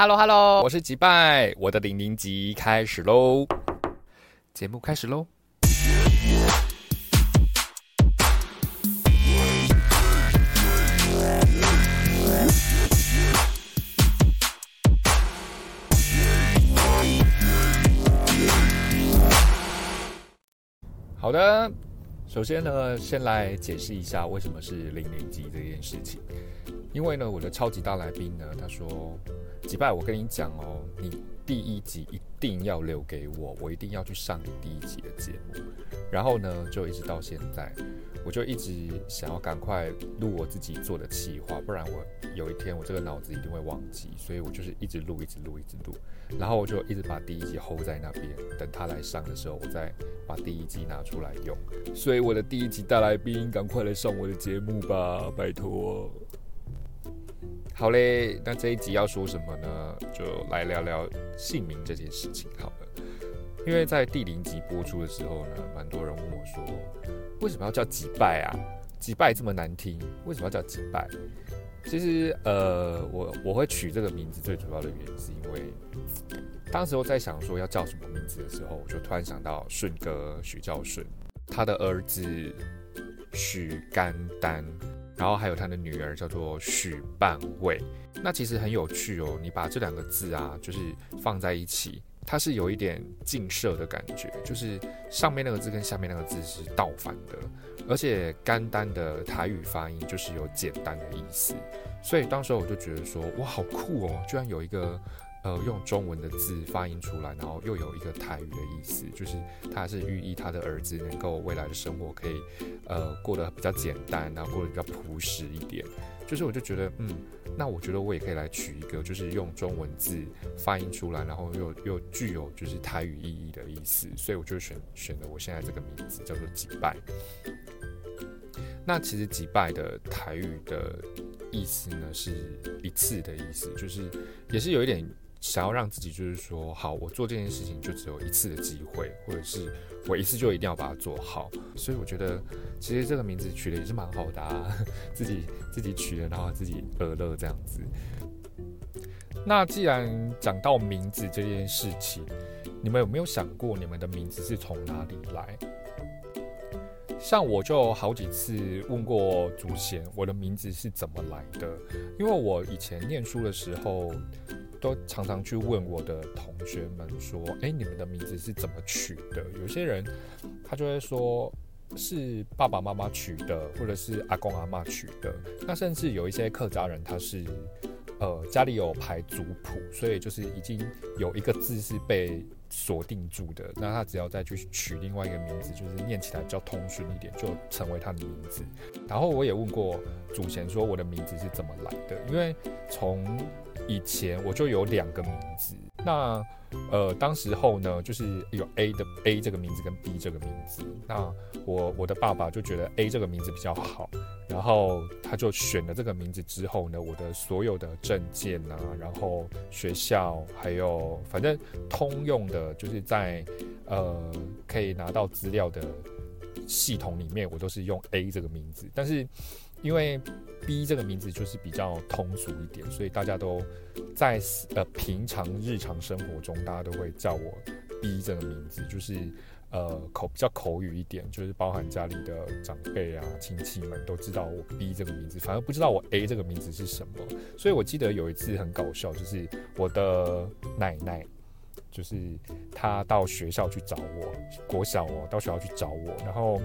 Hello Hello，我是吉拜，我的零零集开始喽，节目开始喽。好的，首先呢，先来解释一下为什么是零零级这件事情。因为呢，我的超级大来宾呢，他说：“吉拜，我跟你讲哦，你第一集一定要留给我，我一定要去上你第一集的节目。”然后呢，就一直到现在，我就一直想要赶快录我自己做的企划，不然我有一天我这个脑子一定会忘记，所以我就是一直录，一直录，一直录。然后我就一直把第一集 hold 在那边，等他来上的时候，我再把第一集拿出来用。所以我的第一集大来宾，赶快来上我的节目吧，拜托。好嘞，那这一集要说什么呢？就来聊聊姓名这件事情好了。因为在第零集播出的时候呢，蛮多人问我说，为什么要叫吉拜啊？吉拜这么难听，为什么要叫吉拜？其实，呃，我我会取这个名字最主要的原因是因为，当时我在想说要叫什么名字的时候，我就突然想到顺哥许教顺，他的儿子许甘丹。然后还有他的女儿叫做许半卫，那其实很有趣哦。你把这两个字啊，就是放在一起，它是有一点近射的感觉，就是上面那个字跟下面那个字是倒反的，而且干单的台语发音就是有简单的意思，所以当时我就觉得说，哇，好酷哦，居然有一个。呃，用中文的字发音出来，然后又有一个台语的意思，就是他是寓意他的儿子能够未来的生活可以，呃，过得比较简单，然后过得比较朴实一点。就是我就觉得，嗯，那我觉得我也可以来取一个，就是用中文字发音出来，然后又又具有就是台语意义的意思，所以我就选选了我现在这个名字叫做几拜。那其实几拜的台语的意思呢，是一次的意思，就是也是有一点。想要让自己就是说，好，我做这件事情就只有一次的机会，或者是我一次就一定要把它做好。所以我觉得，其实这个名字取的也是蛮好的，啊，自己自己取的，然后自己乐乐这样子。那既然讲到名字这件事情，你们有没有想过，你们的名字是从哪里来？像我就好几次问过祖先，我的名字是怎么来的？因为我以前念书的时候。都常常去问我的同学们说：“哎，你们的名字是怎么取的？”有些人他就会说是爸爸妈妈取的，或者是阿公阿妈取的。那甚至有一些客家人，他是呃家里有排族谱，所以就是已经有一个字是被锁定住的。那他只要再去取另外一个名字，就是念起来比较通顺一点，就成为他的名字。然后我也问过祖先说我的名字是怎么来的，因为从以前我就有两个名字，那呃，当时候呢，就是有 A 的 A 这个名字跟 B 这个名字，那我我的爸爸就觉得 A 这个名字比较好，然后他就选了这个名字之后呢，我的所有的证件啊，然后学校还有反正通用的，就是在呃可以拿到资料的系统里面，我都是用 A 这个名字，但是。因为 B 这个名字就是比较通俗一点，所以大家都在呃平常日常生活中，大家都会叫我 B 这个名字，就是呃口比较口语一点，就是包含家里的长辈啊亲戚们都知道我 B 这个名字，反而不知道我 A 这个名字是什么。所以我记得有一次很搞笑，就是我的奶奶，就是她到学校去找我，国小哦，到学校去找我，然后。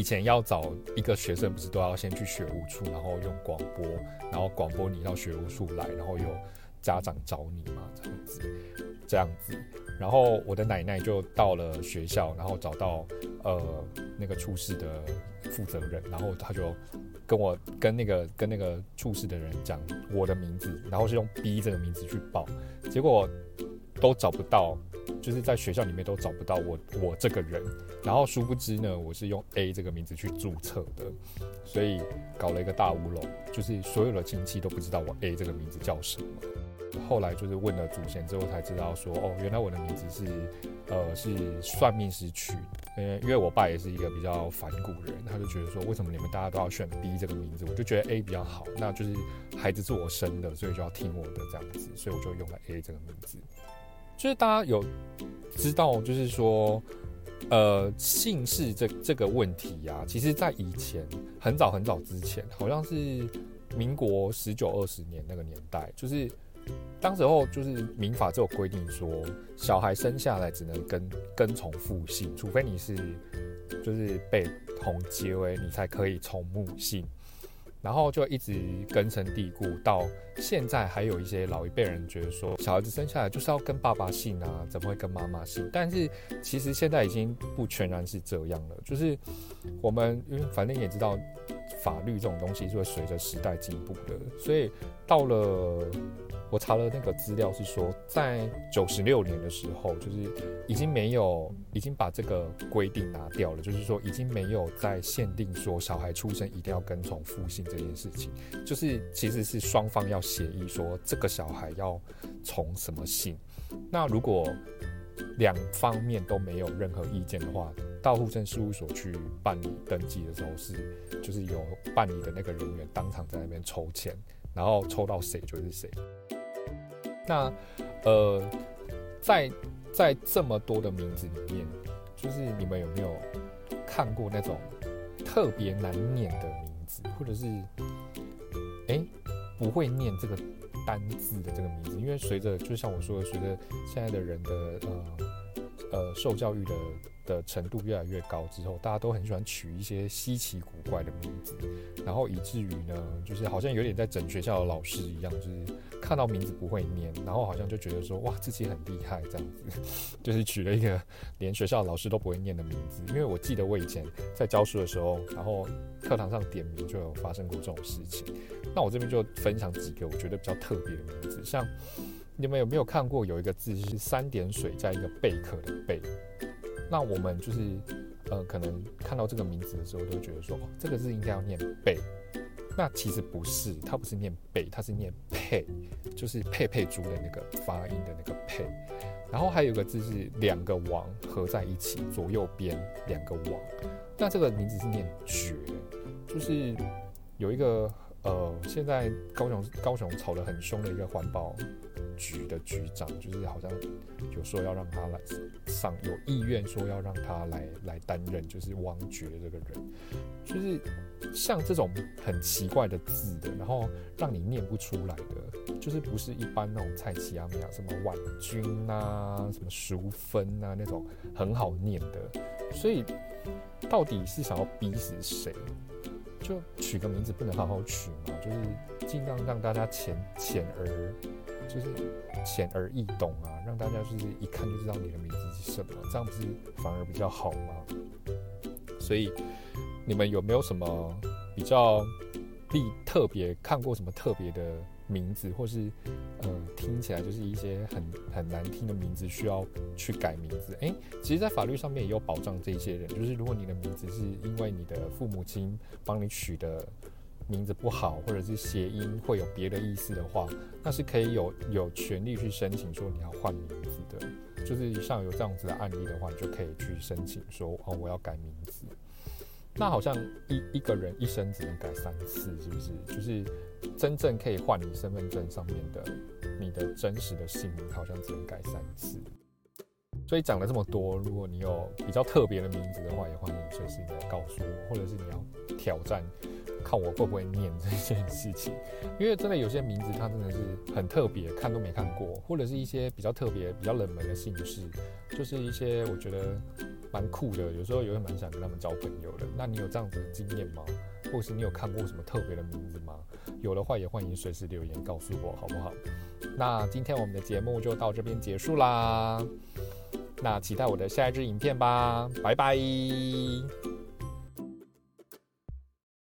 以前要找一个学生，不是都要先去学务处，然后用广播，然后广播你到学务处来，然后有家长找你嘛，这样子，这样子。然后我的奶奶就到了学校，然后找到呃那个处室的负责人，然后他就跟我跟那个跟那个处室的人讲我的名字，然后是用 B 这个名字去报，结果都找不到。就是在学校里面都找不到我我这个人，然后殊不知呢，我是用 A 这个名字去注册的，所以搞了一个大乌龙，就是所有的亲戚都不知道我 A 这个名字叫什么。后来就是问了祖先之后才知道说，哦，原来我的名字是，呃，是算命师取，呃，因为我爸也是一个比较反骨人，他就觉得说，为什么你们大家都要选 B 这个名字？我就觉得 A 比较好，那就是孩子是我生的，所以就要听我的这样子，所以我就用了 A 这个名字。就是大家有知道，就是说，呃，姓氏这这个问题呀，其实在以前很早很早之前，好像是民国十九二十年那个年代，就是。当时候就是民法就有规定说，小孩生下来只能跟跟从父姓，除非你是就是被同结为，你才可以从母姓。然后就一直根深蒂固，到现在还有一些老一辈人觉得说，小孩子生下来就是要跟爸爸姓啊，怎么会跟妈妈姓？但是其实现在已经不全然是这样了，就是我们因为反正也知道。法律这种东西是会随着时代进步的，所以到了我查了那个资料是说，在九十六年的时候，就是已经没有，已经把这个规定拿掉了，就是说已经没有在限定说小孩出生一定要跟从父姓这件事情，就是其实是双方要协议说这个小孩要从什么姓，那如果两方面都没有任何意见的话。到户政事务所去办理登记的时候，是就是有办理的那个人员当场在那边抽签，然后抽到谁就是谁。那呃，在在这么多的名字里面，就是你们有没有看过那种特别难念的名字，或者是哎不会念这个单字的这个名字？因为随着就像我说的，随着现在的人的呃呃受教育的。的程度越来越高之后，大家都很喜欢取一些稀奇古怪的名字，然后以至于呢，就是好像有点在整学校的老师一样，就是看到名字不会念，然后好像就觉得说哇自己很厉害这样子，就是取了一个连学校老师都不会念的名字。因为我记得我以前在教书的时候，然后课堂上点名就有发生过这种事情。那我这边就分享几个我觉得比较特别的名字，像你们有没有看过有一个字是三点水加一个贝壳的贝？那我们就是，呃，可能看到这个名字的时候，都觉得说，哦，这个字应该要念贝。那其实不是，它不是念贝，它是念佩，就是佩佩猪的那个发音的那个佩。然后还有一个字是两个王合在一起，左右边两个王。那这个名字是念绝，就是有一个。呃，现在高雄高雄吵得很凶的一个环保局的局长，就是好像有说要让他来上，有意愿说要让他来来担任，就是王爵这个人，就是像这种很奇怪的字的，然后让你念不出来的，就是不是一般那种蔡奇阿米亚什么婉君啊，什么淑芬啊那种很好念的，所以到底是想要逼死谁？就取个名字不能好好取嘛，就是尽量让大家浅浅而就是浅而易懂啊，让大家就是一看就知道你的名字是什么，这样不是反而比较好吗？所以你们有没有什么比较例特别看过什么特别的？名字，或是呃，听起来就是一些很很难听的名字，需要去改名字。诶，其实，在法律上面也有保障这些人，就是如果你的名字是因为你的父母亲帮你取的名字不好，或者是谐音会有别的意思的话，那是可以有有权利去申请说你要换名字的。就是像有这样子的案例的话，你就可以去申请说哦，我要改名字。那好像一一个人一生只能改三次，是不是？就是真正可以换你身份证上面的你的真实的姓名，好像只能改三次。所以讲了这么多，如果你有比较特别的名字的话，也欢迎随时来告诉我，或者是你要挑战，看我会不会念这件事情。因为真的有些名字它真的是很特别，看都没看过，或者是一些比较特别、比较冷门的姓氏，就是一些我觉得。蛮酷的，有时候也会蛮想跟他们交朋友的。那你有这样子的经验吗？或是你有看过什么特别的名字吗？有的话也欢迎随时留言告诉我，好不好？那今天我们的节目就到这边结束啦。那期待我的下一支影片吧，拜拜。